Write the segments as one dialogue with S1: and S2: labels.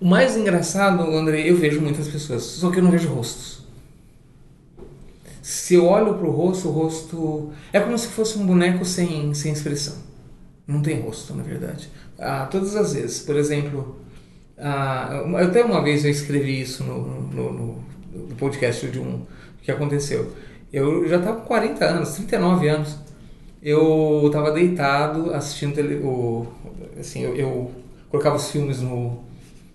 S1: O mais engraçado, André, eu vejo muitas pessoas, só que eu não vejo rostos. Se eu olho pro rosto, o rosto é como se fosse um boneco sem, sem expressão. Não tem rosto, na verdade. Ah, todas as vezes, por exemplo, ah, até uma vez eu escrevi isso no, no, no, no podcast de um que aconteceu. Eu já estava com 40 anos, 39 anos. Eu estava deitado assistindo tele, o, assim, eu, eu colocava os filmes no,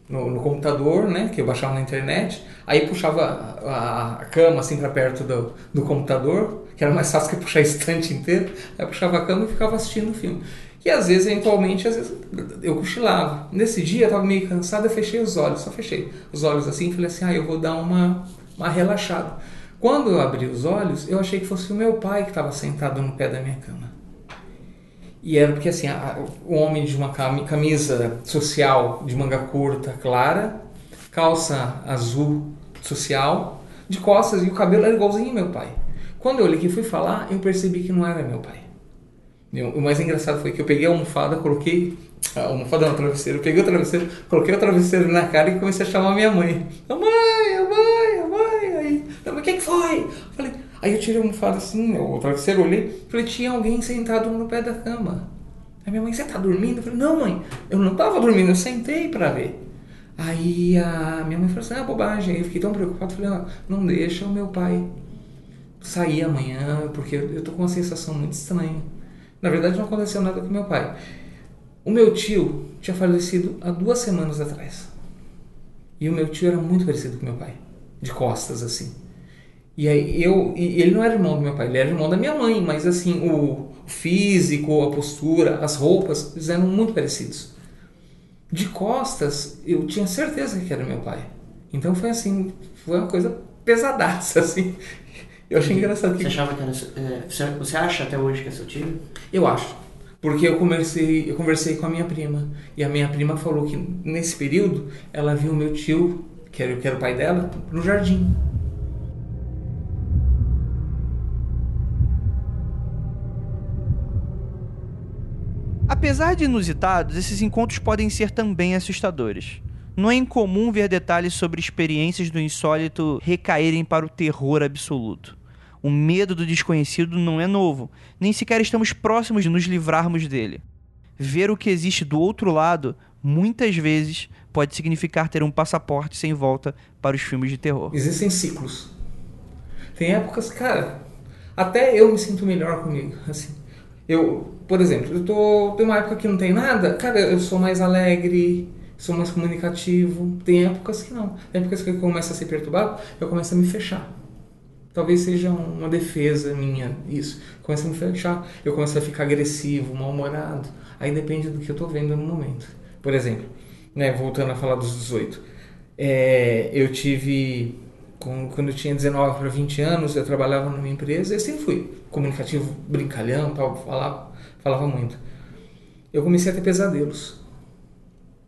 S1: no, no, computador, né, que eu baixava na internet, aí puxava a, a cama assim para perto do, do computador, que era mais fácil que puxar a estante inteira, aí puxava a cama e ficava assistindo o filme. E às vezes, eventualmente, às vezes eu cochilava. Nesse dia eu estava meio cansado, eu fechei os olhos, só fechei os olhos assim e falei assim, ah, eu vou dar uma, uma relaxada. Quando eu abri os olhos, eu achei que fosse o meu pai que estava sentado no pé da minha cama. E era porque assim, a, o homem de uma camisa social de manga curta, clara, calça azul social, de costas e o cabelo era igualzinho meu pai. Quando eu olhei que fui falar, eu percebi que não era meu pai. O mais engraçado foi que eu peguei a almofada, coloquei a almofada no travesseiro, peguei o travesseiro, coloquei o travesseiro na cara e comecei a chamar minha mãe. Mãe, a mãe. Aí, mas o que, que foi? Falei, aí eu tirei a almofada assim, o travesseiro, olhei, falei, tinha alguém sentado no pé da cama. Aí minha mãe, você tá dormindo? Eu falei, não mãe, eu não tava dormindo, eu sentei para ver. Aí a minha mãe falou assim, ah, bobagem. Aí eu fiquei tão preocupado, falei, ah, não deixa o meu pai sair amanhã, porque eu tô com uma sensação muito estranha. Na verdade, não aconteceu nada com meu pai. O meu tio tinha falecido há duas semanas atrás. E o meu tio era muito parecido com meu pai, de costas assim. E aí eu, ele não era irmão do meu pai, ele era irmão da minha mãe, mas assim, o físico, a postura, as roupas, eles eram muito parecidos. De costas, eu tinha certeza que era meu pai. Então foi assim, foi uma coisa pesadaça assim. Eu achei engraçado
S2: que. Você achava que era. É, você acha até hoje que é seu tio?
S1: Eu acho. Porque eu conversei, eu conversei com a minha prima. E a minha prima falou que nesse período ela viu meu tio, que era, que era o pai dela, no jardim.
S3: Apesar de inusitados, esses encontros podem ser também assustadores. Não é incomum ver detalhes sobre experiências do insólito recaírem para o terror absoluto. O medo do desconhecido não é novo, nem sequer estamos próximos de nos livrarmos dele. Ver o que existe do outro lado, muitas vezes, pode significar ter um passaporte sem volta para os filmes de terror.
S1: Existem ciclos. Tem épocas, cara, até eu me sinto melhor comigo, assim. Eu, por exemplo, eu tô tem uma época que não tem nada, cara, eu sou mais alegre, sou mais comunicativo. Tem épocas que não. Tem épocas que eu começo a ser perturbado, eu começo a me fechar. Talvez seja uma defesa minha isso. Começa a me fechar, eu começo a ficar agressivo, mal-humorado. Aí depende do que eu estou vendo no momento. Por exemplo, né, voltando a falar dos 18, é, eu tive quando eu tinha 19 para 20 anos, eu trabalhava numa empresa e sempre fui comunicativo, brincalhão, tal, falava, falava muito. Eu comecei a ter pesadelos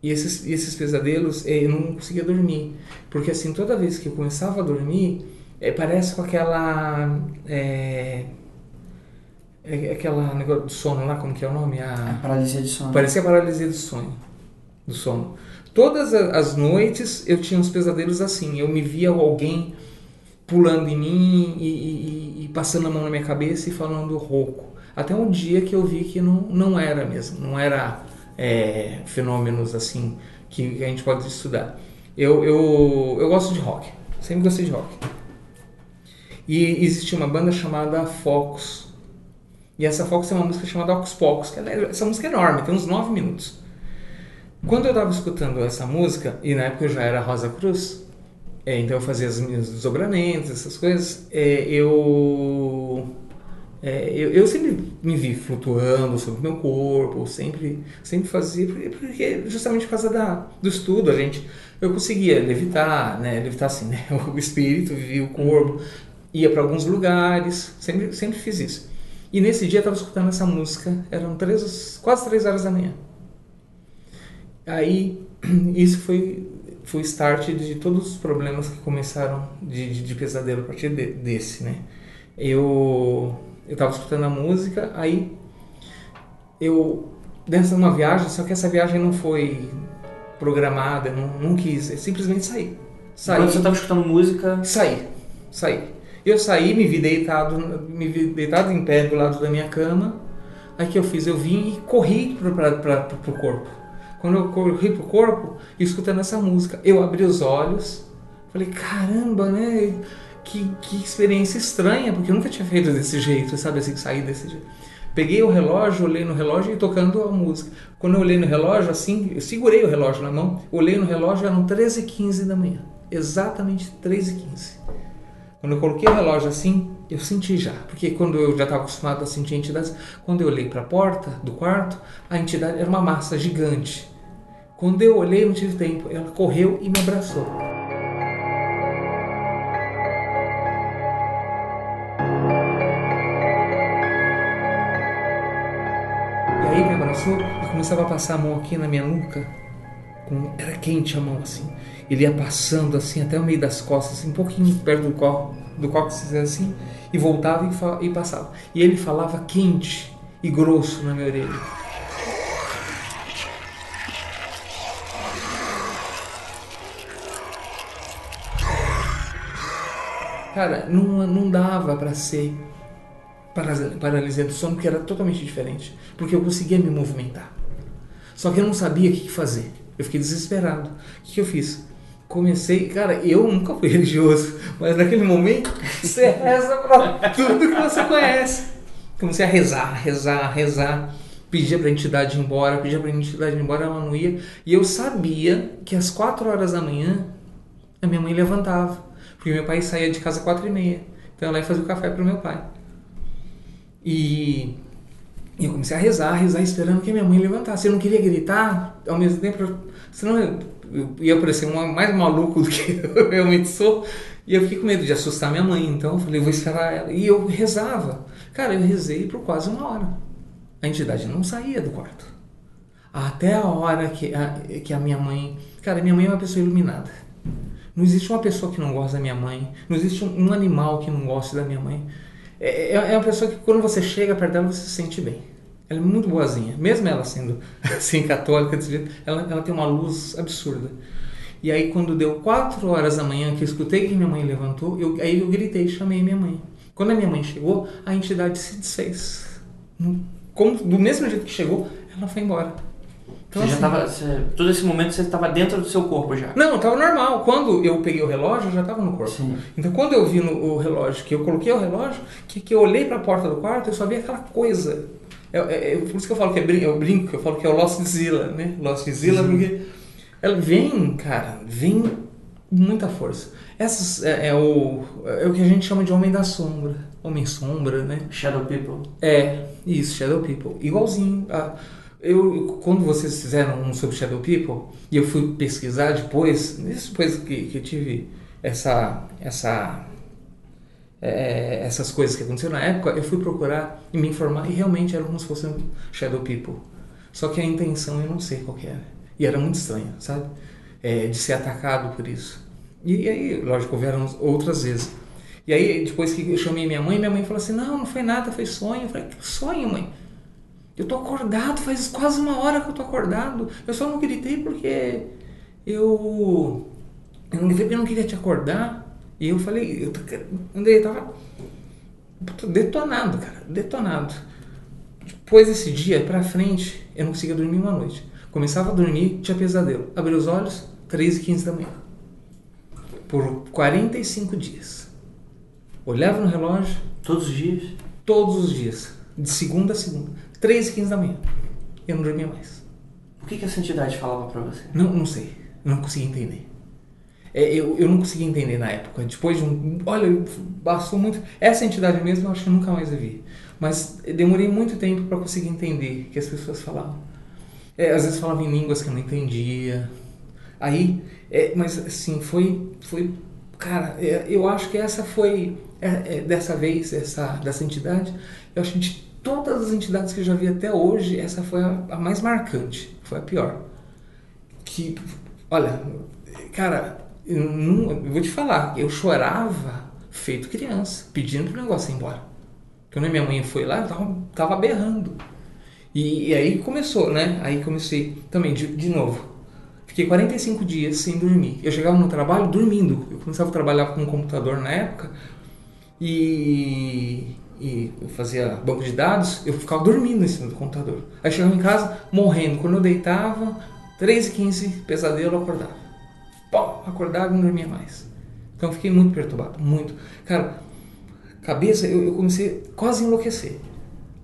S1: e esses, esses pesadelos, eh, eu não conseguia dormir. Porque assim, toda vez que eu começava a dormir, é, parece com aquela. É, é, aquela negócio do sono lá, como que é o nome?
S2: A, a paralisia de sono.
S1: Parecia a paralisia do sonho. Do sono. Todas as noites eu tinha uns pesadelos assim. Eu me via alguém pulando em mim e, e, e passando a mão na minha cabeça e falando rouco. Até um dia que eu vi que não, não era mesmo. Não era é, fenômenos assim que a gente pode estudar. Eu, eu, eu gosto de rock, sempre gostei de rock. E existe uma banda chamada Focus. E essa Focus tem uma música chamada Ocus Pocus, que é, essa música é enorme, tem uns 9 minutos. Quando eu estava escutando essa música, e na época eu já era Rosa Cruz, é, então eu fazia os meus desdobramentos, essas coisas, é, eu é, eu, eu, sempre me vi flutuando sobre o meu corpo, sempre, sempre fazia, porque justamente por causa da, do estudo, a gente, eu conseguia levitar, né, levitar assim, né, o espírito, vivia o corpo, ia para alguns lugares, sempre, sempre fiz isso. E nesse dia eu estava escutando essa música, eram três, quase três horas da manhã. Aí, isso foi, foi o start de todos os problemas que começaram de, de, de pesadelo a partir de, desse, né. Eu eu estava escutando a música, aí eu dentro de uma viagem, só que essa viagem não foi programada, não, não quis, eu simplesmente saí. Saí.
S2: Quando você estava escutando música.
S1: Saí, saí. Eu saí, me vi deitado, me vi deitado em pé do lado da minha cama. Aí que eu fiz? Eu vim e corri para o corpo. Quando eu corri pro corpo, escutando essa música, eu abri os olhos, falei, caramba, né? Que, que experiência estranha, porque eu nunca tinha feito desse jeito, sabe assim, sair desse jeito. Peguei o relógio, olhei no relógio e tocando a música. Quando eu olhei no relógio, assim, eu segurei o relógio na mão, olhei no relógio, eram 13h15 da manhã exatamente 3 e 15 Quando eu coloquei o relógio assim, eu senti já, porque quando eu já estava acostumado a sentir entidades, quando eu olhei para a porta do quarto, a entidade era uma massa gigante. Quando eu olhei, não tive tempo, ela correu e me abraçou. Começava a passar a mão aqui na minha nuca. Com... Era quente a mão assim ele ia passando assim até o meio das costas, assim, um pouquinho perto do copo, do cóccix assim, e voltava e, e passava. E ele falava quente e grosso na minha orelha. Cara, não, não dava para ser paralisia do sono, porque era totalmente diferente. Porque eu conseguia me movimentar. Só que eu não sabia o que fazer. Eu fiquei desesperado. O que eu fiz? comecei, cara, eu nunca fui religioso, mas naquele momento você reza pra tudo que você conhece. Comecei a rezar, rezar, rezar, pedia pra entidade ir embora, pedia pra entidade ir embora, ela não ia. E eu sabia que às quatro horas da manhã a minha mãe levantava, porque meu pai saía de casa às quatro e meia. Então ela ia fazer o café pro meu pai. E e eu comecei a rezar, rezar, esperando que minha mãe levantasse. Eu não queria gritar, ao mesmo tempo, senão eu ia parecer uma, mais maluco do que eu realmente sou. E eu fiquei com medo de assustar minha mãe, então eu falei, vou esperar ela. E eu rezava. Cara, eu rezei por quase uma hora. A entidade não saía do quarto. Até a hora que a, que a minha mãe. Cara, minha mãe é uma pessoa iluminada. Não existe uma pessoa que não gosta da minha mãe. Não existe um, um animal que não goste da minha mãe. É, é, é uma pessoa que quando você chega perto dela, você se sente bem. Ela é muito boazinha. Mesmo ela sendo assim, católica, ela, ela tem uma luz absurda. E aí, quando deu quatro horas da manhã, que eu escutei que minha mãe levantou, eu, aí eu gritei, chamei minha mãe. Quando a minha mãe chegou, a entidade se desfez. Como, do mesmo jeito que chegou, ela foi embora.
S2: Então, você assim, já tava, você, todo esse momento você estava dentro do seu corpo já?
S1: Não, estava normal. Quando eu peguei o relógio, eu já estava no corpo. Sim. Então, quando eu vi no, o relógio, que eu coloquei o relógio, que, que eu olhei para a porta do quarto, eu só vi aquela coisa é, é, é, por isso que eu falo que é brinco, eu brinco, eu falo que é o Lost Zilla, né? Lost Zilla, uhum. porque ela vem, cara, vem com muita força. Essas é, é, o, é o que a gente chama de Homem da Sombra. Homem Sombra, né?
S2: Shadow People.
S1: É, isso, Shadow People. Igualzinho. A, eu, quando vocês fizeram um sobre Shadow People, e eu fui pesquisar depois, depois que, que eu tive essa, essa é, essas coisas que aconteceram na época, eu fui procurar e me informar e realmente era como se fossem Shadow People. Só que a intenção eu não sei qual era. E era muito estranha, sabe? É, de ser atacado por isso. E, e, aí, lógico, houveram outras vezes. E aí, depois que eu chamei minha mãe, minha mãe falou assim: Não, não foi nada, foi sonho. Eu falei: Que sonho, mãe? Eu tô acordado, faz quase uma hora que eu tô acordado. Eu só não gritei porque eu. Eu não gritei porque eu não queria te acordar. E eu falei, eu andei, tava detonado, cara, detonado. Depois desse dia pra frente, eu não conseguia dormir uma noite. Começava a dormir, tinha pesadelo. Abri os olhos, 3 e 15 da manhã. Por 45 dias. Olhava no relógio.
S2: Todos os dias?
S1: Todos os dias. De segunda a segunda. 3 e 15 da manhã. Eu não dormia mais.
S2: O que, que essa entidade falava pra você?
S1: Não, não sei. Não conseguia entender. É, eu, eu não conseguia entender na época. Depois de um. Olha, passou muito. Essa entidade mesmo eu acho que eu nunca mais vi. Mas demorei muito tempo para conseguir entender o que as pessoas falavam. É, às vezes falavam em línguas que eu não entendia. Aí, é, mas assim, foi. foi cara, é, eu acho que essa foi. É, é, dessa vez, essa, dessa entidade, eu acho que de todas as entidades que eu já vi até hoje, essa foi a, a mais marcante. Foi a pior. Que, olha, cara, eu, não, eu vou te falar, eu chorava feito criança, pedindo pro negócio ir embora. Quando minha mãe foi lá, eu tava, tava berrando. E, e, aí começou, né? Aí comecei também, de, de novo. Fiquei 45 dias sem dormir. Eu chegava no trabalho dormindo. Eu começava a trabalhar com um computador na época e, e eu fazia banco de dados, eu ficava dormindo em cima do computador. Aí chegava em casa morrendo. Quando eu deitava, 3 e 15 pesadelo, eu acordava. Pô, acordava e não dormia mais. Então eu fiquei muito perturbado, muito. Cara, cabeça, eu, eu comecei quase a enlouquecer.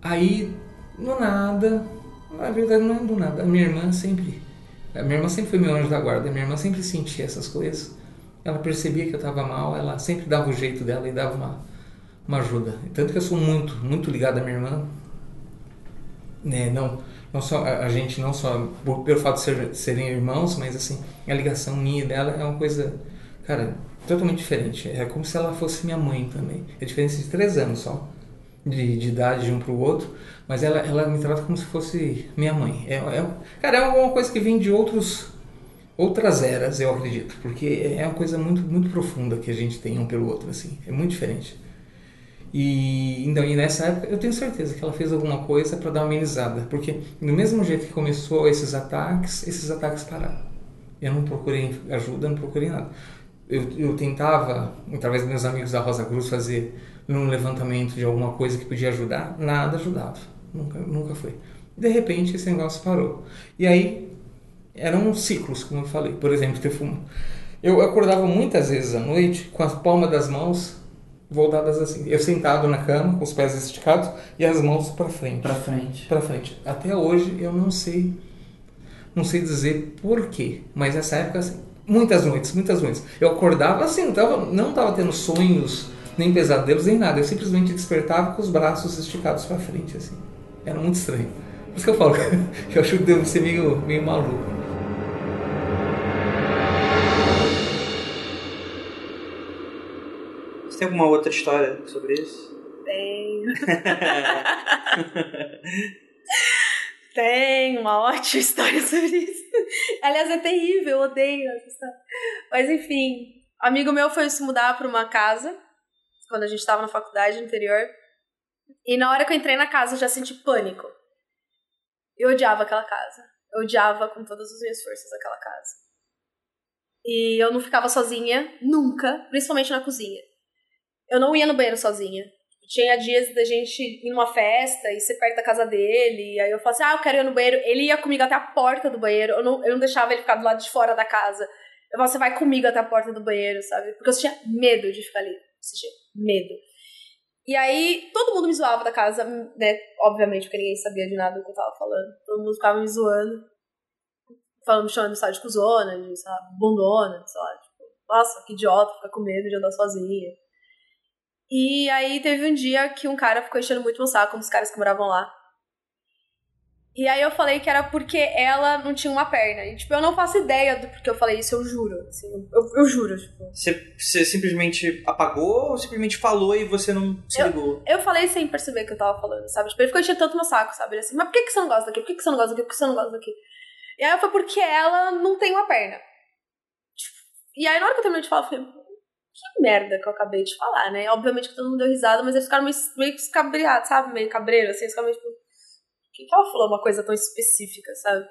S1: Aí, no nada, na verdade não é do nada, a minha irmã sempre, a minha irmã sempre foi meu anjo da guarda, a minha irmã sempre sentia essas coisas. Ela percebia que eu estava mal, ela sempre dava o jeito dela e dava uma, uma ajuda. Tanto que eu sou muito, muito ligado à minha irmã. Né, não, não só a, a gente não só por, pelo fato de ser, serem irmãos, mas assim, a ligação minha e dela é uma coisa, cara, totalmente diferente. É como se ela fosse minha mãe também. É diferença de três anos só de, de idade de um para o outro, mas ela, ela me trata como se fosse minha mãe. É, é, cara, é uma coisa que vem de outros outras eras, eu acredito, porque é uma coisa muito muito profunda que a gente tem um pelo outro assim, é muito diferente. E, então, e nessa época eu tenho certeza que ela fez alguma coisa para dar uma amenizada, porque do mesmo jeito que começou esses ataques, esses ataques pararam. Eu não procurei ajuda, não procurei nada. Eu, eu tentava, através dos meus amigos da Rosa Cruz, fazer num levantamento de alguma coisa que podia ajudar, nada ajudava. Nunca, nunca foi. De repente esse negócio parou. E aí eram ciclos, como eu falei. Por exemplo, ter fumo. Eu acordava muitas vezes à noite com as palmas das mãos voltadas assim. Eu sentado na cama, com os pés esticados e as mãos para frente.
S2: Para frente.
S1: Para frente. Até hoje eu não sei não sei dizer por quê, mas nessa época assim, muitas noites, muitas noites. Eu acordava assim, não tava, não tava tendo sonhos nem pesadelos, nem nada. Eu simplesmente despertava com os braços esticados para frente, assim. Era muito estranho. Por isso que eu falo que eu acho que devo ser meio, meio maluco.
S3: Tem alguma outra história sobre isso?
S4: Tenho. Tem uma ótima história sobre isso. Aliás, é terrível, eu odeio essa história. Mas enfim, amigo meu foi se mudar para uma casa quando a gente estava na faculdade interior. E na hora que eu entrei na casa, eu já senti pânico. Eu odiava aquela casa. Eu odiava com todas as minhas forças aquela casa. E eu não ficava sozinha, nunca, principalmente na cozinha. Eu não ia no banheiro sozinha. Tinha dias da gente ir numa festa e ser perto da casa dele. E aí eu falava assim: ah, eu quero ir no banheiro. Ele ia comigo até a porta do banheiro. Eu não, eu não deixava ele ficar do lado de fora da casa. Eu falava: você vai comigo até a porta do banheiro, sabe? Porque eu tinha medo de ficar ali. Sentia medo. E aí, todo mundo me zoava da casa, né? Obviamente, porque ninguém sabia de nada do que eu tava falando. Todo mundo ficava me zoando. Falando, me chamando de de cuzona, de, sabe, bundona, sabe? Tipo, nossa, que idiota, ficar com medo de andar sozinha. E aí teve um dia que um cara ficou enchendo muito meu saco, como os caras que moravam lá. E aí eu falei que era porque ela não tinha uma perna. E, tipo, eu não faço ideia do porquê eu falei isso, eu juro. Assim, eu, eu juro, tipo.
S3: Você, você simplesmente apagou ou simplesmente falou e você não se
S4: Eu-
S3: ligou?
S4: Eu falei sem perceber que eu tava falando, sabe? Tipo, ele ficou enchendo tanto meu saco, sabe? Ele assim, mas por que, que você não gosta daqui? Por que, que você não gosta daqui? Por que você não gosta daqui? E aí foi porque ela não tem uma perna. Tipo, E aí na hora que eu terminei de falar, eu falei, que merda que eu acabei de falar, né? Obviamente que todo mundo deu risada, mas eles ficaram meio, meio escabriados, sabe? Meio cabreiro, assim, eles ficaram meio tipo, por que, que ela falou uma coisa tão específica, sabe?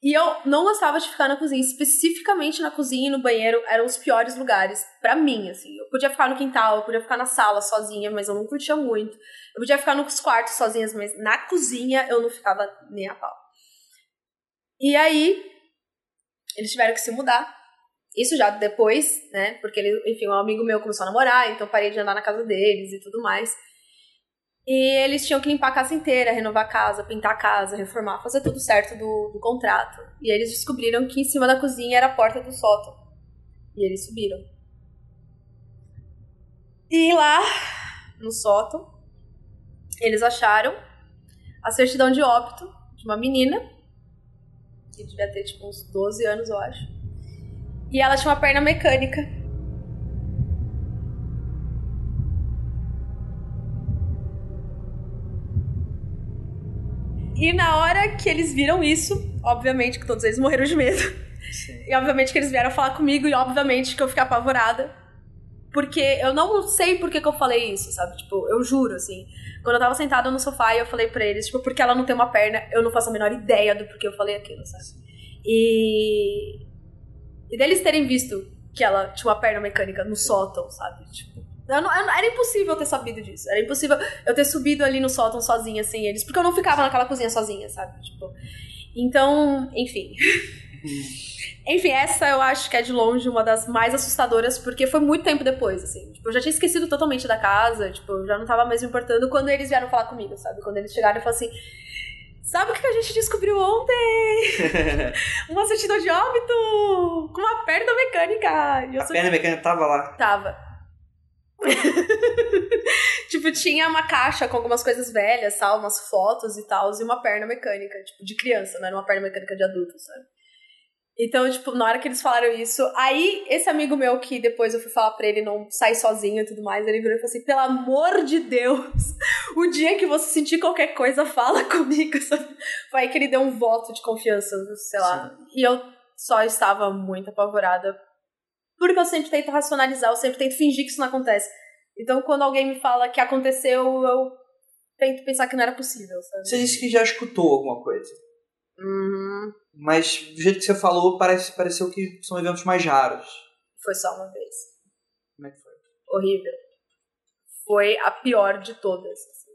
S4: E eu não gostava de ficar na cozinha, especificamente na cozinha e no banheiro eram os piores lugares pra mim, assim. Eu podia ficar no quintal, eu podia ficar na sala sozinha, mas eu não curtia muito. Eu podia ficar nos quartos sozinhas, mas na cozinha eu não ficava nem a pau. E aí, eles tiveram que se mudar. Isso já depois, né? Porque ele, enfim, um amigo meu começou a namorar, então parei de andar na casa deles e tudo mais. E eles tinham que limpar a casa inteira, renovar a casa, pintar a casa, reformar, fazer tudo certo do, do contrato. E eles descobriram que em cima da cozinha era a porta do sótão. E eles subiram. E lá, no sótão, eles acharam a certidão de óbito de uma menina, que devia ter tipo uns 12 anos, eu acho. E ela tinha uma perna mecânica. E na hora que eles viram isso, obviamente que todos eles morreram de medo. E obviamente que eles vieram falar comigo e obviamente que eu fiquei apavorada. Porque eu não sei por que, que eu falei isso, sabe? Tipo, eu juro, assim. Quando eu tava sentada no sofá e eu falei pra eles, tipo, porque ela não tem uma perna, eu não faço a menor ideia do porquê eu falei aquilo, sabe? E. E deles terem visto que ela tinha uma perna mecânica no sótão, sabe? Tipo. eu não- eu era impossível eu ter sabido disso. Era impossível eu ter subido ali no sótão sozinha, sem eles. Porque eu não ficava naquela cozinha sozinha, sabe? Tipo. Então, enfim. Enfim, essa eu acho que é de longe uma das mais assustadoras, porque foi muito tempo depois, assim. Tipo, eu já tinha esquecido totalmente da casa, tipo, eu já não tava mais me importando quando eles vieram falar comigo, sabe? Quando eles chegaram e falaram assim. Sabe o que a gente descobriu ontem? Uma certidão de óbito com uma perna mecânica. Eu
S3: A
S4: sou-
S3: perna mecânica tava lá.
S4: Tava. tipo, tinha uma caixa com algumas coisas velhas, tal, umas fotos e tal, e uma perna mecânica, tipo, de criança, não era uma perna mecânica de adulto, sabe? Então, tipo, na hora que eles falaram isso, aí esse amigo meu que depois eu fui falar pra ele não sair sozinho e tudo mais, ele virou e falou assim: pelo amor de Deus, o dia que você sentir qualquer coisa, fala comigo? Foi aí que ele deu um voto de confiança, sei lá. E eu só estava muito apavorada porque eu sempre tento racionalizar, eu sempre tento fingir que isso não acontece. Então, quando alguém me fala que aconteceu, eu tento pensar que não era possível, sabe?
S3: Você disse que já escutou alguma coisa.
S4: Uhum.
S3: Mas do jeito que você falou, parece, pareceu que são eventos mais raros.
S4: Foi só uma vez.
S3: Como é que foi?
S4: Horrível. Foi a pior de todas. assim.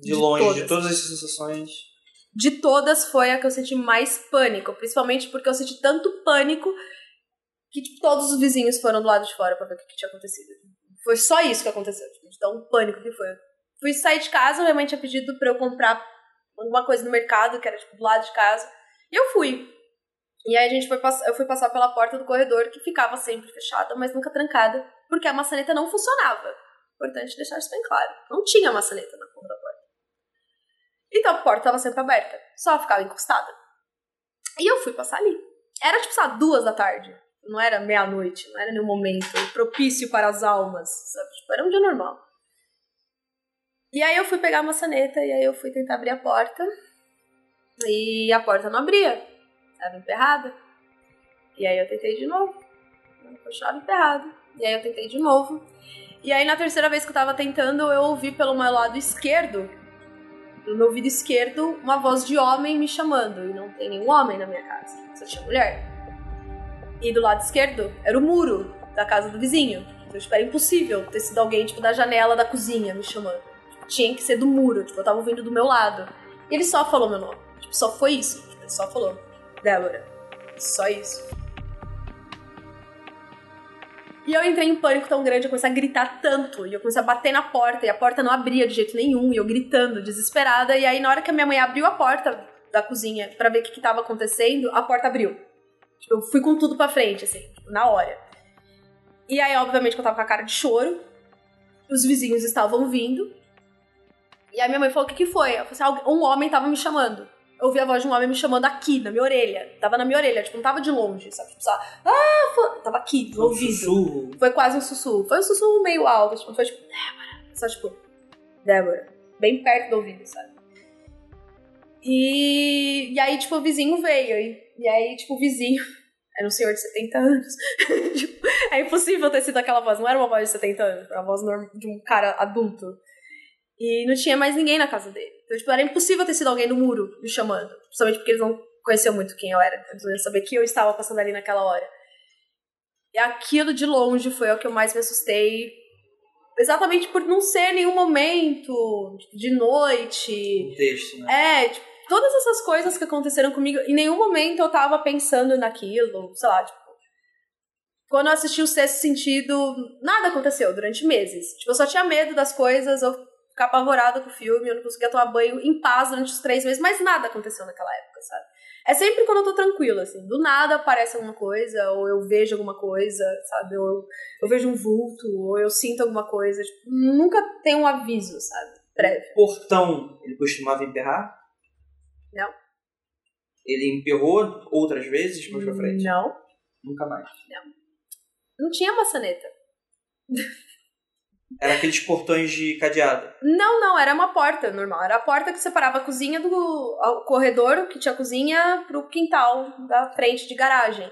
S3: De,
S4: De
S3: longe,
S4: todas.
S3: de todas essas sensações.
S4: De todas, foi a que eu senti mais pânico. Principalmente porque eu senti tanto pânico que tipo, todos os vizinhos foram do lado de fora pra ver o que, que tinha acontecido. Foi só isso que aconteceu, tipo, de tão pânico que foi. Fui sair de casa, minha mãe tinha pedido pra eu comprar alguma coisa no mercado, que era tipo do lado de casa. E eu fui. E aí a gente foi eu fui passar pela porta do corredor, que ficava sempre fechada, mas nunca trancada, porque a maçaneta não funcionava. Importante deixar isso bem claro. Não tinha maçaneta na porta da porta. Então a porta estava sempre aberta, só ficava encostada. E eu fui passar ali. Era tipo, sabe, duas da tarde. Não era meia-noite, não era nenhum momento propício para as almas, sabe? Tipo, era um dia normal. E aí eu fui pegar a maçaneta e aí eu fui tentar abrir a porta. E a porta não abria. Estava emperrada. E aí eu tentei de novo. Com a chave emperrada. E aí eu tentei de novo. E aí na terceira vez que eu tava tentando, eu ouvi pelo meu lado esquerdo, no meu ouvido esquerdo, uma voz de homem me chamando. E não tem nenhum homem na minha casa. Só tinha mulher. E do lado esquerdo era o muro da casa do vizinho. Então, tipo, era impossível ter sido alguém, tipo, da janela da cozinha me chamando. Tinha que ser do muro, tipo, eu tava ouvindo do meu lado. E ele só falou meu nome. Tipo, só foi isso. Ele só falou. Débora. Só isso. E eu entrei em pânico tão grande, eu comecei a gritar tanto. E eu comecei a bater na porta, e a porta não abria de jeito nenhum. E eu gritando, desesperada. E aí, na hora que a minha mãe abriu a porta da cozinha pra ver o que, que tava acontecendo, a porta abriu. Tipo, eu fui com tudo pra frente, assim, tipo, na hora. E aí, obviamente, que eu tava com a cara de choro. Os vizinhos estavam vindo. E aí minha mãe falou: o que, que foi? Eu falei assim, "Algu- um homem tava me chamando. Eu ouvi a voz de um homem me chamando aqui, na minha orelha. Tava na minha orelha, tipo, não tava de longe, sabe? Tipo, só, ah, foi... tava aqui, no ouvido.
S3: sussurro.
S4: Foi quase um sussurro. Foi um sussurro meio alto, tipo, foi tipo, Débora. Só tipo, Débora. Bem perto do ouvido, sabe? E, e aí, tipo, o vizinho veio. E, e aí, tipo, o vizinho era um senhor de 70 anos. Tipo, é impossível ter sido aquela voz. Não era uma voz de 70 anos, era uma voz de um cara adulto. E não tinha mais ninguém na casa dele. Então, tipo, era impossível ter sido alguém do muro me chamando. Principalmente porque eles não conheciam muito quem eu era. Então, eles não iam saber que eu estava passando ali naquela hora. E aquilo de longe foi o que eu mais me assustei. Exatamente por não ser nenhum momento tipo, de noite.
S3: Um texto, né?
S4: É, tipo, todas essas coisas que aconteceram comigo, em nenhum momento eu tava pensando naquilo, sei lá, tipo. Quando eu assisti o Sexto Sentido, nada aconteceu durante meses. Tipo, eu só tinha medo das coisas, eu ficava apavorada com o filme, eu não conseguia tomar banho em paz durante os três meses, mas nada aconteceu naquela época, sabe? É sempre quando eu tô tranquila, assim. Do nada aparece alguma coisa, ou eu vejo alguma coisa, sabe? Ou eu, eu vejo um vulto, ou eu sinto alguma coisa. Tipo, nunca tem um aviso, sabe? Prévio.
S3: Portão, ele costumava emperrar?
S4: Não.
S3: Ele emperrou outras vezes mais pra frente?
S4: Não.
S3: Nunca mais.
S4: Não tinha maçaneta.
S3: Era aqueles portões de cadeado.
S4: Não, não, era uma porta normal. Era a porta que separava a cozinha do o corredor, que tinha a cozinha, pro quintal da frente de garagem.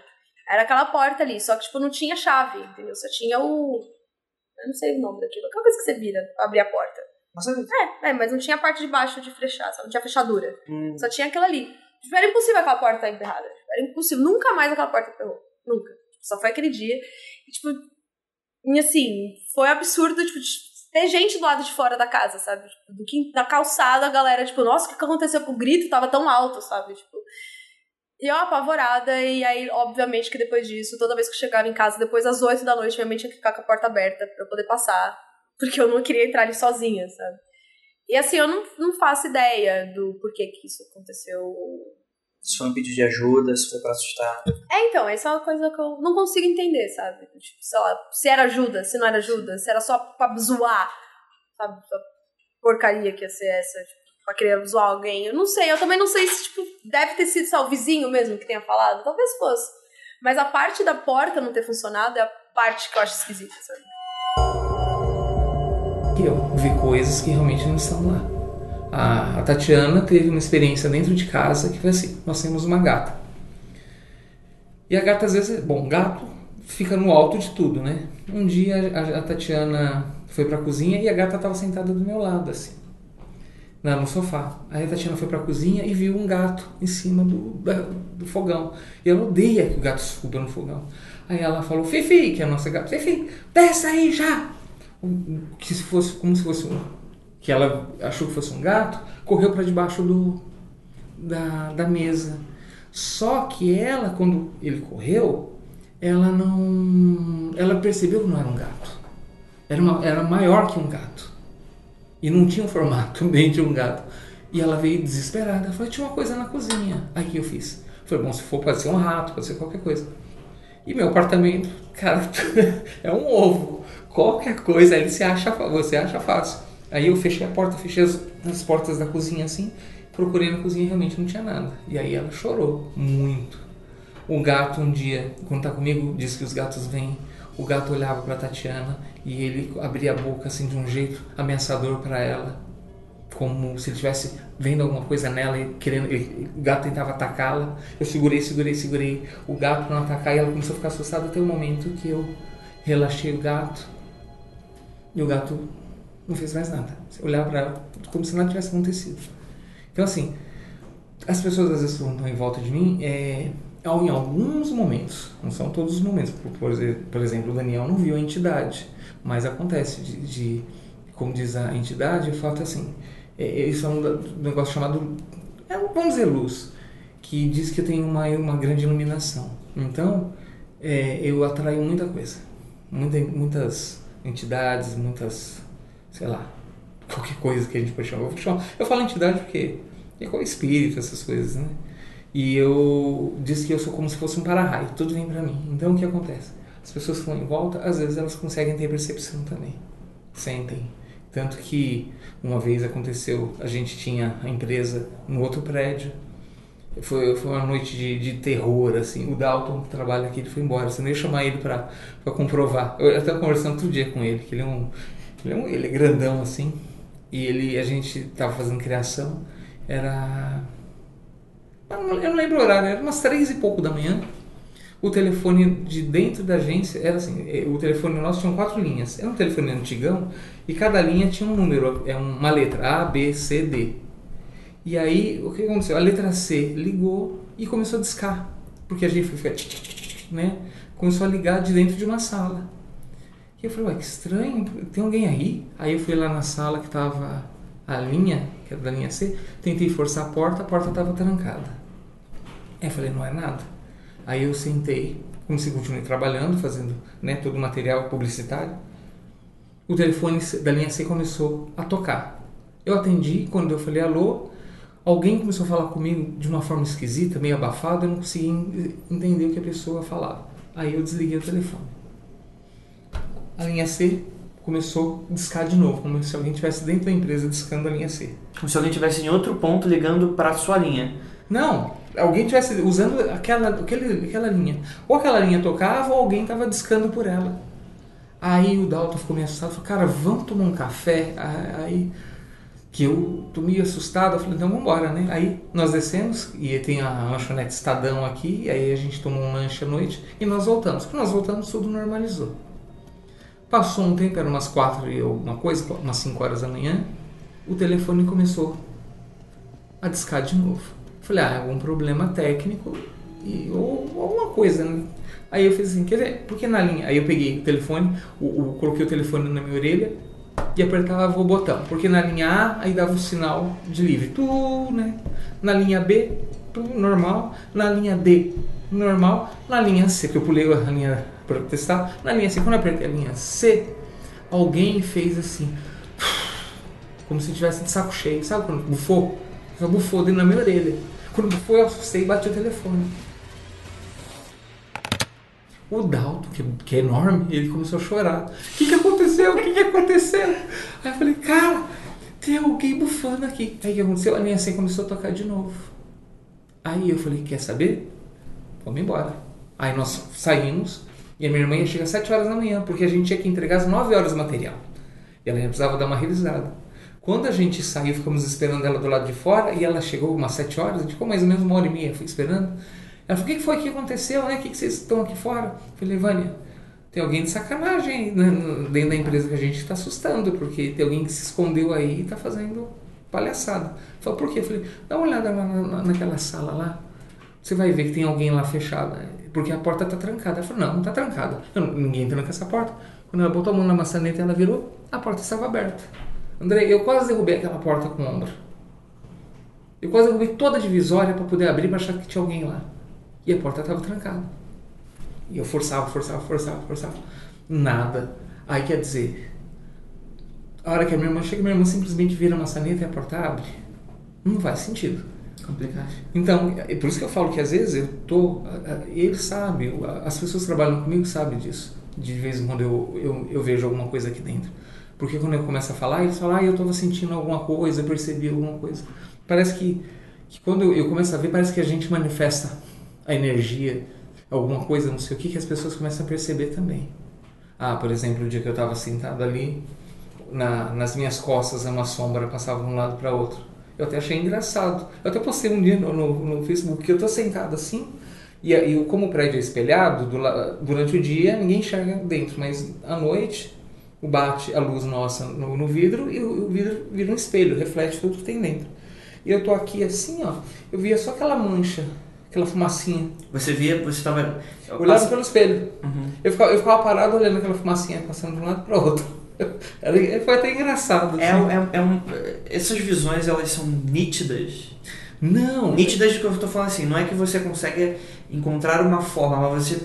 S4: Era aquela porta ali, só que, tipo, não tinha chave, entendeu? Só tinha o. Eu não sei o nome daquilo. Aquela coisa que você vira pra abrir a porta. É, é, mas não tinha a parte de baixo de fechar, só não tinha fechadura.
S3: Hum,
S4: Só tinha aquela ali. Tipo, era impossível aquela porta estar emperrada. Era impossível. Nunca mais aquela porta ferrou. Nunca. Só foi aquele dia. E, tipo, e assim, foi absurdo, tipo, ter gente do lado de fora da casa, sabe? Tipo, do que na calçada a galera, tipo, nossa, o que aconteceu com o grito? Tava tão alto, sabe? Tipo. E eu apavorada, e aí, obviamente, que depois disso, toda vez que eu chegava em casa, depois das 8 da noite, minha mãe tinha que ficar com a porta aberta pra eu poder passar. Porque eu não queria entrar ali sozinha, sabe? E assim, eu não, não faço ideia do porquê que isso aconteceu.
S5: Se foi um pedido de ajuda, se foi pra assustar.
S4: É, então, essa é uma coisa que eu não consigo entender, sabe? Tipo, sei lá, se era ajuda, se não era ajuda, se era só pra zoar, sabe? Porcaria que ia ser essa, tipo, pra querer zoar alguém. Eu não sei, eu também não sei se, tipo, deve ter sido só o vizinho mesmo que tenha falado. Talvez fosse. Mas a parte da porta não ter funcionado é a parte que eu acho esquisita, sabe?
S1: eu vi coisas que realmente não estão lá. A, a Tatiana teve uma experiência dentro de casa que foi assim: nós temos uma gata. E a gata, às vezes, bom, gato fica no alto de tudo, né? Um dia a, a Tatiana foi pra cozinha e a gata estava sentada do meu lado, assim, na, no sofá. Aí a Tatiana foi pra cozinha e viu um gato em cima do, do fogão. E ela odeia que o gato suba no fogão. Aí ela falou: Fifi, que é a nossa gata, Fifi, desce aí já! que se fosse como se fosse um que ela achou que fosse um gato, correu para debaixo do da, da mesa. Só que ela, quando ele correu, ela não, ela percebeu que não era um gato. Era, uma, era maior que um gato e não tinha um formato bem de um gato. E ela veio desesperada. Falou: tinha uma coisa na cozinha. Aí que eu fiz? Falei: bom, se for pode ser um rato, pode ser qualquer coisa. E meu apartamento, cara, é um ovo qualquer coisa, aí você acha, você acha fácil. Aí eu fechei a porta, fechei as, as portas da cozinha assim, procurei na cozinha e realmente não tinha nada. E aí ela chorou muito. O gato um dia, quando tá comigo, disse que os gatos vêm. O gato olhava para Tatiana e ele abria a boca assim de um jeito ameaçador para ela, como se ele estivesse vendo alguma coisa nela e querendo. O gato tentava atacá-la. Eu segurei, segurei, segurei o gato para não atacar e ela começou a ficar assustada até o momento que eu relaxei o gato e o gato não fez mais nada. Você olhava para ela como se nada tivesse acontecido. Então, assim, as pessoas às vezes estão em volta de mim é, em alguns momentos, não são todos os momentos. Por, por exemplo, o Daniel não viu a entidade, mas acontece de, de como diz a entidade, o fato é assim, é, isso é um negócio chamado, é, vamos dizer, luz, que diz que tenho uma, uma grande iluminação. Então, é, eu atraio muita coisa, muita, muitas entidades, muitas, sei lá, qualquer coisa que a gente pode chamar. Eu, chamar, eu falo entidade porque é com espírito, essas coisas, né? E eu disse que eu sou como se fosse um para-raio, tudo vem para mim. Então o que acontece? As pessoas que estão em volta, às vezes elas conseguem ter percepção também, sentem. Tanto que uma vez aconteceu, a gente tinha a empresa no outro prédio, foi, foi uma noite de, de terror, assim. O Dalton, que trabalha aqui, ele foi embora. Você não ia chamar ele para comprovar. Eu estava conversando outro dia com ele, que ele é um, ele é, um, ele é grandão, assim. E ele, a gente estava fazendo criação. Era... Eu não lembro o horário, era umas três e pouco da manhã. O telefone de dentro da agência era assim, é, o telefone nosso tinha quatro linhas. Era um telefone antigão e cada linha tinha um número, é uma letra A, B, C, D. E aí, o que aconteceu? A letra C ligou e começou a discar. Porque a gente foi ficar, né? Começou a ligar de dentro de uma sala. E eu falei, ué, que estranho, tem alguém aí? Aí eu fui lá na sala que tava a linha, que era da linha C, tentei forçar a porta, a porta tava trancada. Aí eu falei, não é nada. Aí eu sentei, comecei a continuar trabalhando, fazendo né, todo o material publicitário. O telefone da linha C começou a tocar. Eu atendi, quando eu falei alô, alguém começou a falar comigo de uma forma esquisita, meio abafada, eu não conseguia entender o que a pessoa falava. Aí eu desliguei o telefone. A linha C começou a discar de novo, como se alguém estivesse dentro da empresa discando a linha C.
S2: Como se alguém estivesse em outro ponto ligando para a sua linha.
S1: Não, alguém estivesse usando aquela, aquele, aquela linha. Ou aquela linha tocava ou alguém estava discando por ela. Aí o Dalton ficou meio assustado, falou, cara, vamos tomar um café? Aí que eu tô meio assustado, eu falei, então vamos embora, né? Aí nós descemos e tem a lanchonete Estadão aqui, e aí a gente tomou um lanche à noite e nós voltamos. Quando nós voltamos, tudo normalizou. Passou um tempo, era umas quatro e alguma coisa, umas cinco horas da manhã, o telefone começou a discar de novo. Falei, ah, é algum problema técnico, E, ou alguma coisa, né? Aí eu fiz assim, quer dizer, porque na linha. Aí eu peguei o telefone, o, o- coloquei o telefone na minha orelha e apertava o botão. Porque na linha A, aí dava o sinal de livre. Tu, né? Na linha B, normal. Na linha D, normal. Na linha C, que eu pulei a linha para testar. Na linha C, quando eu apertei a linha C, alguém fez assim. Como se tivesse de saco cheio. Sabe quando bufou? Só bufou dentro da minha orelha. Quando bufou, eu assustei e bati o telefone. O Dalton, que, que é enorme, ele começou a chorar. O que, que aconteceu? O que, que aconteceu? Aí eu falei, cara, tem alguém bufando aqui. Aí o que aconteceu? A linha C começou a tocar de novo. Aí eu falei, quer saber? Vamos embora. Aí nós saímos e a minha irmã ia chegar às 7 horas da manhã, porque a gente tinha que entregar às 9 horas o material. E ela precisava dar uma revisada. Quando a gente saiu, ficamos esperando ela do lado de fora e ela chegou umas 7 horas, a gente ficou mais ou menos uma hora e meia, fui esperando. Ela falou, o que foi que aconteceu, né? O que, vocês estão aqui fora? Eu falei, Vânia, tem alguém de sacanagem né, dentro da empresa que a gente está assustando, porque tem alguém que se escondeu aí e está fazendo palhaçada. Falei, por quê? Eu falei, dá uma olhada lá na, na- naquela sala lá, você vai ver que tem alguém lá fechado, né? Porque a porta está trancada. Ela falou, não, não está trancada. Eu ninguém tranca essa porta. Quando ela botou a mão na maçaneta, ela virou, a porta estava aberta. André, eu quase derrubei aquela porta com o ombro. Eu quase derrubei toda a divisória para poder abrir para achar que tinha alguém lá. E a porta estava trancada. E eu forçava, forçava, forçava, forçava. Nada. Aí quer dizer, a hora que a minha irmã chega, minha irmã simplesmente vira a maçaneta e a porta abre. Não faz sentido.
S2: Complicado.
S1: Então, é por isso que eu falo que às vezes eu tô. Ele sabe, as pessoas que trabalham comigo sabem disso. De vez em quando eu, eu, eu vejo alguma coisa aqui dentro. Porque quando eu começo a falar, eles falam, ah, eu estava sentindo alguma coisa, eu percebi alguma coisa. Parece que, que quando eu, eu começo a ver, parece que a gente manifesta a energia, alguma coisa, não sei o que, que as pessoas começam a perceber também. Ah, por exemplo, o dia que eu estava sentado ali, na, nas minhas costas uma sombra passava de um lado para outro. Eu até achei engraçado. Eu até postei um dia no, no, no Facebook que eu tô sentado assim, e, e como o prédio é espelhado, do durante o dia ninguém enxerga dentro, mas à noite o bate a luz nossa no, no vidro e o, o vidro vira um espelho, reflete tudo que tem dentro. E eu tô aqui assim, ó, eu via só aquela mancha, aquela fumacinha,
S2: Você via, você estava.
S1: olhando pelo espelho.
S2: Uhum.
S1: Eu ficava, eu ficava parado olhando aquela fumacinha passando de um lado para outro. Era, foi até engraçado.
S2: É,
S1: assim.
S2: é, é um, essas visões elas são nítidas.
S1: Não,
S2: Nítidas do que eu tô falando assim, não é que você consegue encontrar uma forma, mas você.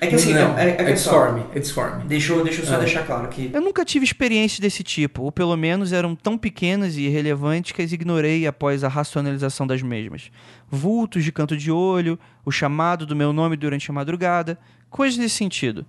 S2: É que assim,
S1: não,
S2: é, é,
S1: é,
S2: que é só.
S1: disforme, é disforme.
S2: Deixa eu, deixa eu só
S1: Ah.
S2: deixar claro que
S3: Eu nunca tive experiências desse tipo, ou pelo menos eram tão pequenas e irrelevantes que as ignorei após a racionalização das mesmas. Vultos de canto de olho, o chamado do meu nome durante a madrugada, coisas nesse sentido.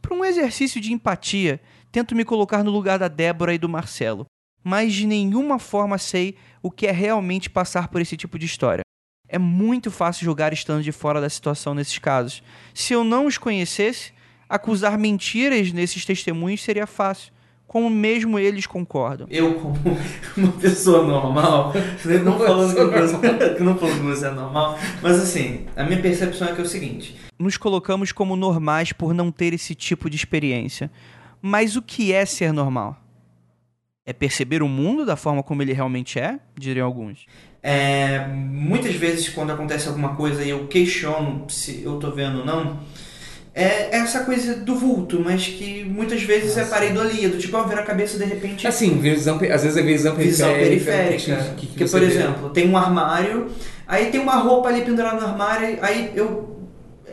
S3: Para um exercício de empatia, tento me colocar no lugar da Débora e do Marcelo, mas de nenhuma forma sei o que é realmente passar por esse tipo de história. É muito fácil julgar estando de fora da situação nesses casos. Se eu não os conhecesse, acusar mentiras nesses testemunhos seria fácil, como mesmo eles concordam.
S2: eu, como uma pessoa normal, não falando que você, não falando que você é normal, mas assim, a minha percepção é que é o seguinte:
S3: Nos colocamos como normais por não ter esse tipo de experiência. Mas o que é ser normal? É perceber o mundo da forma como ele realmente é? Diriam alguns.
S2: É, muitas vezes quando acontece alguma coisa e eu questiono se eu tô vendo ou não, é essa coisa do vulto, mas que muitas vezes é pareidolia, do tipo, ó, vira a cabeça de repente.
S1: Assim, visão, às vezes é visão periférica.
S2: visão periférica.
S1: que- que- que
S2: por
S1: vê.
S2: exemplo, tem um armário, aí tem uma roupa ali pendurada no armário, aí eu,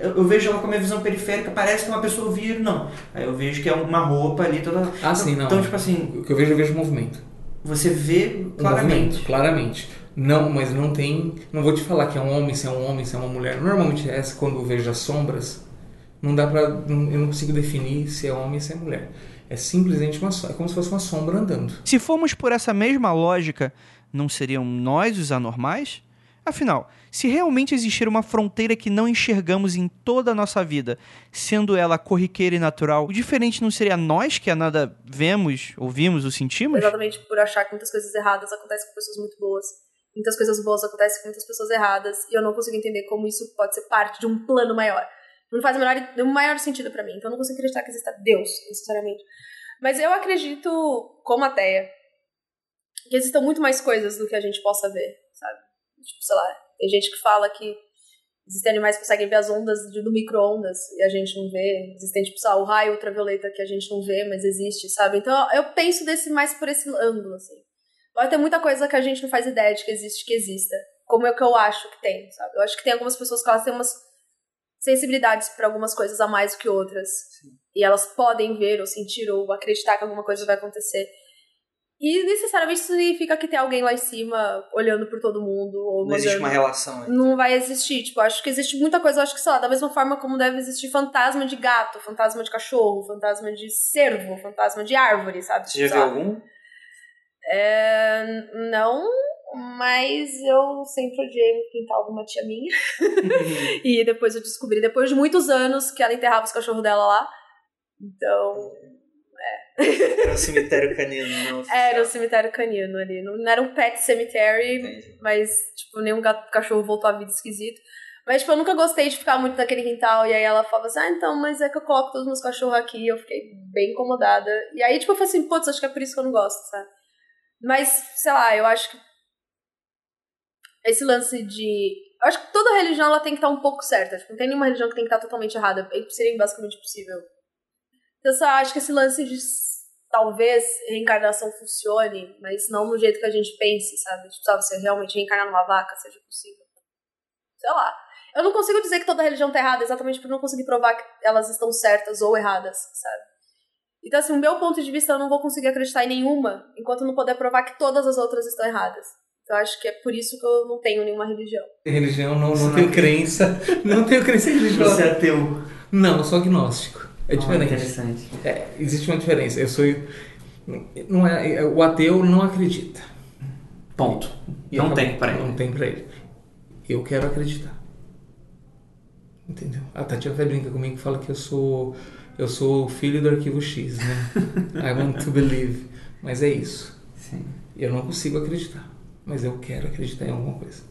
S2: eu, eu vejo ela com a minha visão periférica, parece que uma pessoa vir, não. Aí eu vejo que é uma roupa ali toda.
S1: Ah,
S2: então,
S1: sim, não.
S2: Então, tipo assim,
S1: O que eu vejo, eu vejo movimento.
S2: você vê
S1: Um
S2: claramente.
S1: movimento, claramente. Não, mas não tem. Não vou te falar que é um homem, se é um homem, se é uma mulher. Normalmente é essa, quando eu vejo as sombras, não dá pra. não- eu não consigo definir se é homem, se é mulher. É simplesmente uma sombra. É como se fosse uma sombra andando.
S3: Se formos por essa mesma lógica, não seriam nós os anormais? Afinal, se realmente existir uma fronteira que não enxergamos em toda a nossa vida, sendo ela corriqueira e natural, o diferente não seria nós que a nada vemos, ouvimos ou sentimos?
S4: Exatamente por achar que muitas coisas erradas acontecem com pessoas muito boas. Muitas coisas boas acontecem com muitas pessoas erradas. E eu não consigo entender como isso pode ser parte de um plano maior. Não faz o menor, o maior sentido pra mim. Então eu não consigo acreditar que exista Deus, necessariamente. Mas eu acredito, como ateia, que existam muito mais coisas do que a gente possa ver? Tipo, sei lá, tem gente que fala que Existem animais que conseguem ver as ondas do micro-ondas e a gente não vê. Existem, tipo, sei lá, o raio ultravioleta que a gente não vê, mas existe, sabe? Então eu penso desse mais por esse ângulo, assim. Pode ter muita coisa que a gente não faz ideia de que existe, que exista. Como é que eu acho que tem, sabe? Eu acho que tem algumas pessoas que elas têm umas sensibilidades para algumas coisas a mais do que outras. E elas podem ver ou sentir ou acreditar que alguma coisa vai acontecer. E necessariamente isso significa que tem alguém lá em cima olhando por todo mundo. Ou
S5: Não existe uma relação aí.
S4: não vai existir. Tipo, acho que existe muita coisa, acho que, sei lá, da mesma forma como deve existir fantasma de gato, fantasma de cachorro, fantasma de cervo, fantasma de árvore, sabe?
S5: Você já
S4: Sei
S5: viu algum?
S4: É, não, mas eu sempre odiei o quintal de uma tia minha. e depois eu descobri, depois de muitos anos, que ela enterrava os cachorros dela lá. Então,
S5: Era um cemitério canino, não.
S4: era o cemitério canino ali. Não não era um pet cemetery,
S5: Entendi.
S4: mas, tipo, nenhum gato, cachorro voltou à vida esquisito. Mas, tipo, eu nunca gostei de ficar muito naquele quintal. E aí ela falava assim, ah, então, mas é que eu coloco todos os meus cachorros aqui. Eu fiquei bem incomodada. E aí, tipo, eu falei assim, putz, acho que é por isso que eu não gosto, sabe? Mas, sei lá, eu acho que esse lance de... Eu acho que toda religião, ela tem que estar um pouco certa. Tipo, não tem nenhuma religião que tem que estar totalmente errada. Seria basicamente impossível. Então, eu só acho que esse lance de talvez reencarnação funcione, mas não no jeito que a gente pense, sabe? Tipo, sabe, você realmente reencarnar numa vaca seja possível. Sei lá. Eu não consigo dizer que toda religião tá errada, exatamente por não conseguir provar que elas estão certas ou erradas, sabe? Então, assim, o meu ponto de vista, eu não vou conseguir acreditar em nenhuma enquanto eu não puder provar que todas as outras estão erradas. Então, eu acho que é por isso que eu não tenho nenhuma religião.
S1: Religião, não, não
S2: não
S1: tenho crença. Não tenho crença em religião.
S2: Você é ateu.
S1: Não, eu sou agnóstico. É diferente.
S2: interessante.
S1: É, existe uma diferença. Eu sou. Não é, o ateu não acredita.
S2: Ponto.
S1: E
S2: não tem pra ele.
S1: Não tem pra ele. Eu quero acreditar. Entendeu? A Tatiana até brinca comigo e fala que eu sou. Eu sou o filho do arquivo X, né? I want to believe. Mas é isso.
S2: Sim.
S1: Eu não consigo acreditar. Mas eu quero acreditar em alguma coisa.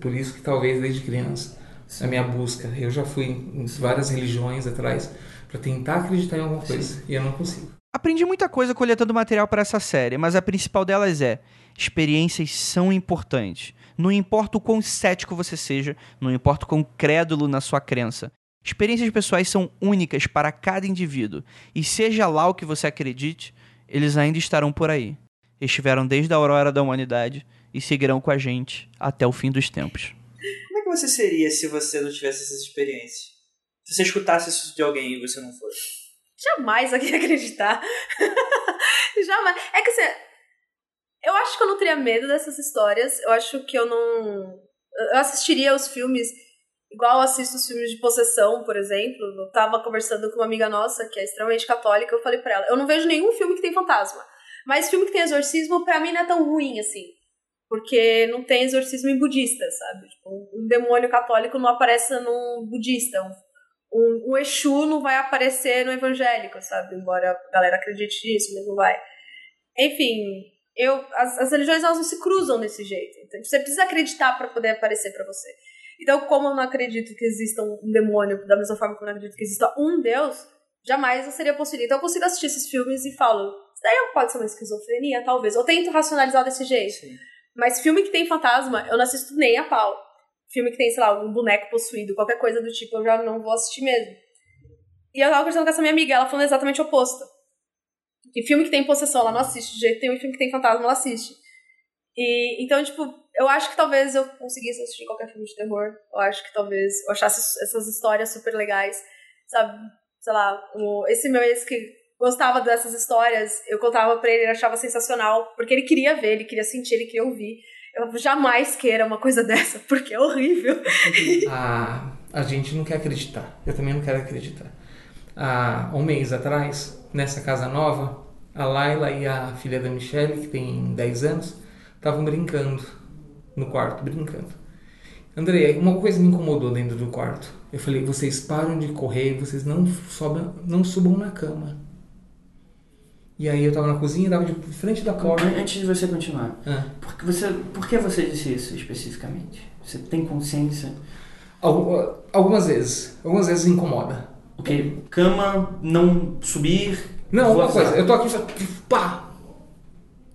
S1: Por isso que talvez desde criança, na minha busca, eu já fui em várias religiões atrás para tentar acreditar em alguma coisa. E eu não consigo.
S3: Aprendi muita coisa coletando material para essa série, mas a principal delas é: experiências são importantes. Não importa o quão cético você seja, não importa o quão crédulo na sua crença. Experiências pessoais são únicas para cada indivíduo, e seja lá o que você acredite, eles ainda estarão por aí. Estiveram desde a aurora da humanidade e seguirão com a gente até o fim dos tempos.
S5: Como é que você seria se você não tivesse essas experiências? Se você escutasse isso de alguém e você não fosse?
S4: Jamais aqui acreditar. Jamais. É que assim, eu acho que eu não teria medo dessas histórias. Eu acho que eu não. Eu assistiria os filmes igual eu assisto os filmes de possessão, por exemplo. Eu tava conversando com uma amiga nossa que é extremamente católica. Eu falei pra ela: eu não vejo nenhum filme que tem fantasma. Mas filme que tem exorcismo, pra mim, não é tão ruim assim. Porque não tem exorcismo em budista, sabe? Tipo, um demônio católico não aparece num budista. Um um, um Exu não vai aparecer no evangélico, sabe? Embora a galera acredite nisso, mas não vai. Enfim, eu, as, as religiões elas não se cruzam desse jeito. Então você precisa acreditar para poder aparecer para você. Então, como eu não acredito que exista um demônio, da mesma forma que eu não acredito que exista um Deus, jamais eu seria possível. Então eu consigo assistir esses filmes e falo, isso daí pode ser uma esquizofrenia, talvez. Eu tento racionalizar desse jeito.
S5: Sim.
S4: Mas filme que tem fantasma, eu não assisto nem a pau. Filme que tem, sei lá, um boneco possuído, qualquer coisa do tipo, eu já não vou assistir mesmo. E eu tava conversando com essa minha amiga, ela falando exatamente o oposto. Que filme que tem possessão, ela não assiste de jeito nenhum, filme que tem fantasma, ela assiste. E, então, tipo, eu acho que talvez eu conseguisse assistir qualquer filme de terror. Eu acho que talvez eu achasse essas histórias super legais, sabe? Sei lá, o, esse meu ex que gostava dessas histórias, eu contava pra ele, ele achava sensacional, porque ele queria ver, ele queria sentir, ele queria ouvir. Eu jamais queira uma coisa dessa, porque é horrível.
S1: a, a gente não quer acreditar. Eu também não quero acreditar. Há um mês atrás, nessa casa nova, a Laila e a filha da Michelle, que tem 10 anos, estavam brincando no quarto, brincando. André, uma coisa me incomodou dentro do quarto. Eu falei, vocês param de correr, vocês não, sobem, não subam na cama. E aí eu tava na cozinha, tava de frente da porta.
S2: Antes de você continuar,
S1: Ah.
S2: por que você, por que você disse isso especificamente? Você tem consciência?
S1: Algu- Algumas vezes. Algumas vezes incomoda.
S2: Porque cama, não subir.
S1: Não, uma coisa, eu tô aqui e pá!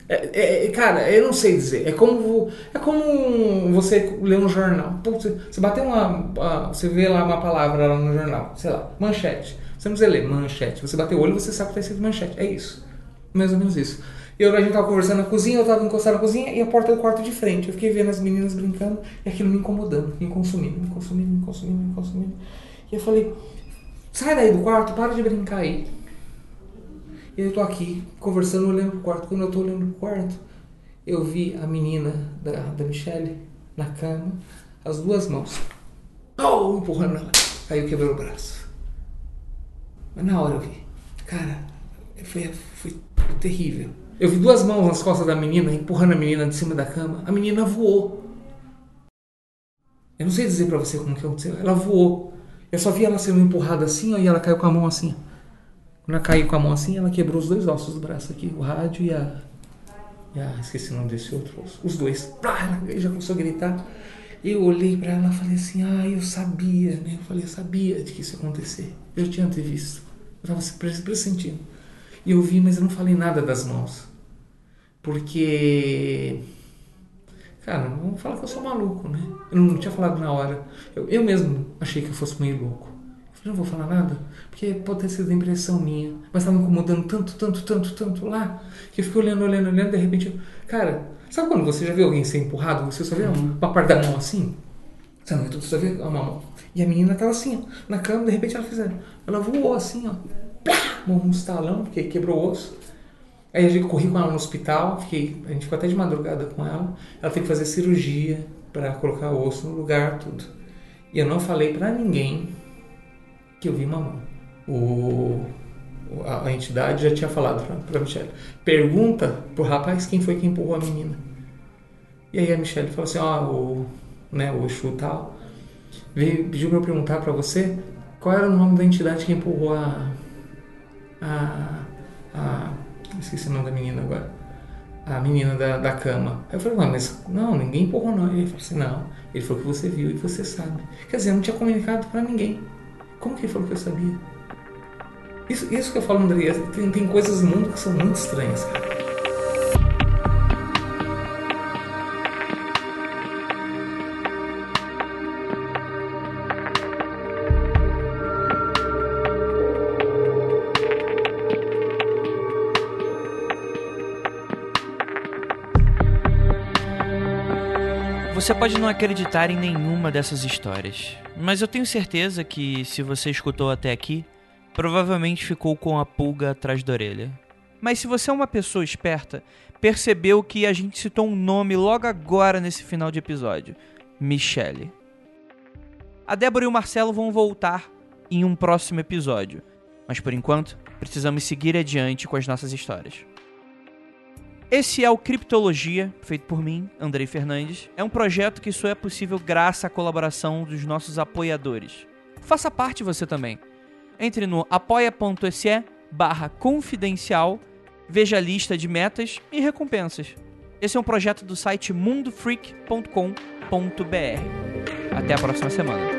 S1: É, é, cara, eu não sei dizer. É como, é como você ler um jornal. Pô, Você, você bateu uma, uma- Você vê lá uma palavra lá no jornal, sei lá, manchete. Você não precisa ler manchete. Você bateu o olho e você sabe que está escrito manchete. É isso. Mais ou menos isso. Eu, a gente tava conversando na cozinha, eu tava encostado na cozinha e a porta do quarto de frente. Eu fiquei vendo as meninas brincando e aquilo me incomodando, me consumindo, me consumindo, me consumindo, me consumindo. E eu falei, sai daí do quarto, para de brincar aí. E eu tô aqui conversando, olhando pro quarto. Quando eu tô olhando pro quarto, eu vi a menina da, da Michelle na cama, as duas mãos. Oh, empurrando ela. Aí eu quebrei o braço. Mas na hora eu vi. Cara, foi, foi terrível. Eu vi duas mãos nas costas da menina, empurrando a menina de cima da cama. A menina voou. Eu não sei dizer pra você como que aconteceu. Ela voou. Eu só vi ela sendo empurrada assim, ó, e ela caiu com a mão assim. Quando ela caiu com a mão assim, ela quebrou os dois ossos do braço aqui, o rádio e a. E a esqueci o nome desse outro osso. Os dois. Ela já começou a gritar. Eu olhei pra ela e falei assim: Ah, eu sabia, né? Eu falei: Eu sabia de que isso ia acontecer. Eu tinha antevisto. Eu tava pre- pressentindo. E eu vi, mas eu não falei nada das mãos. Porque. Cara, não falar que eu sou maluco, né? Eu não tinha falado na hora. Eu, eu mesmo achei que eu fosse meio louco. Eu falei, não vou falar nada, porque pode ter sido impressão minha. Mas estava me incomodando tanto, tanto, tanto, tanto lá, que eu fiquei olhando, olhando, olhando, de repente, eu... cara, sabe quando você já viu alguém ser empurrado? Você só vê uma parte da mão assim? Você não vê tudo, você só vê uma mão. E a menina tava assim, ó, na cama, de repente ela fez, ela voou assim, ó, plá, um estalão, porque quebrou o osso. Aí a gente corri com ela no hospital, fiquei, a gente ficou até de madrugada com ela. Ela teve que fazer cirurgia para colocar o osso no lugar, tudo. E eu não falei para ninguém que eu vi uma mão. O, a, a entidade já tinha falado pra Michelle. Pergunta pro rapaz quem foi que empurrou a menina. E aí a Michelle falou assim, ó, o, né, o Exu tal, veio, pediu pra eu perguntar pra você qual era o nome da entidade que empurrou a... a, a esqueci o nome da menina agora. A menina da, da cama. Eu falei, "Ué, mas não, ninguém empurrou não. Ele falou assim, não. Ele falou que você viu e você sabe. Quer dizer, eu não tinha comunicado pra ninguém. Como que ele falou que eu sabia? Isso, isso que eu falo, André, tem, tem coisas no mundo que são muito estranhas, cara.
S3: Você pode não acreditar em nenhuma dessas histórias, mas eu tenho certeza que se você escutou até aqui, provavelmente ficou com a pulga atrás da orelha. Mas se você é uma pessoa esperta, percebeu que a gente citou um nome logo agora nesse final de episódio: Michelle. A Débora e o Marcelo vão voltar em um próximo episódio, mas por enquanto precisamos seguir adiante com as nossas histórias. Esse é o Criptologia, feito por mim, Andrei Fernandes. É um projeto que só é possível graças à colaboração dos nossos apoiadores. Faça parte você também. Entre no apoia.se barra confidencial, veja a lista de metas e recompensas. Esse é um projeto do site mundofreak.com.br. Até a próxima semana.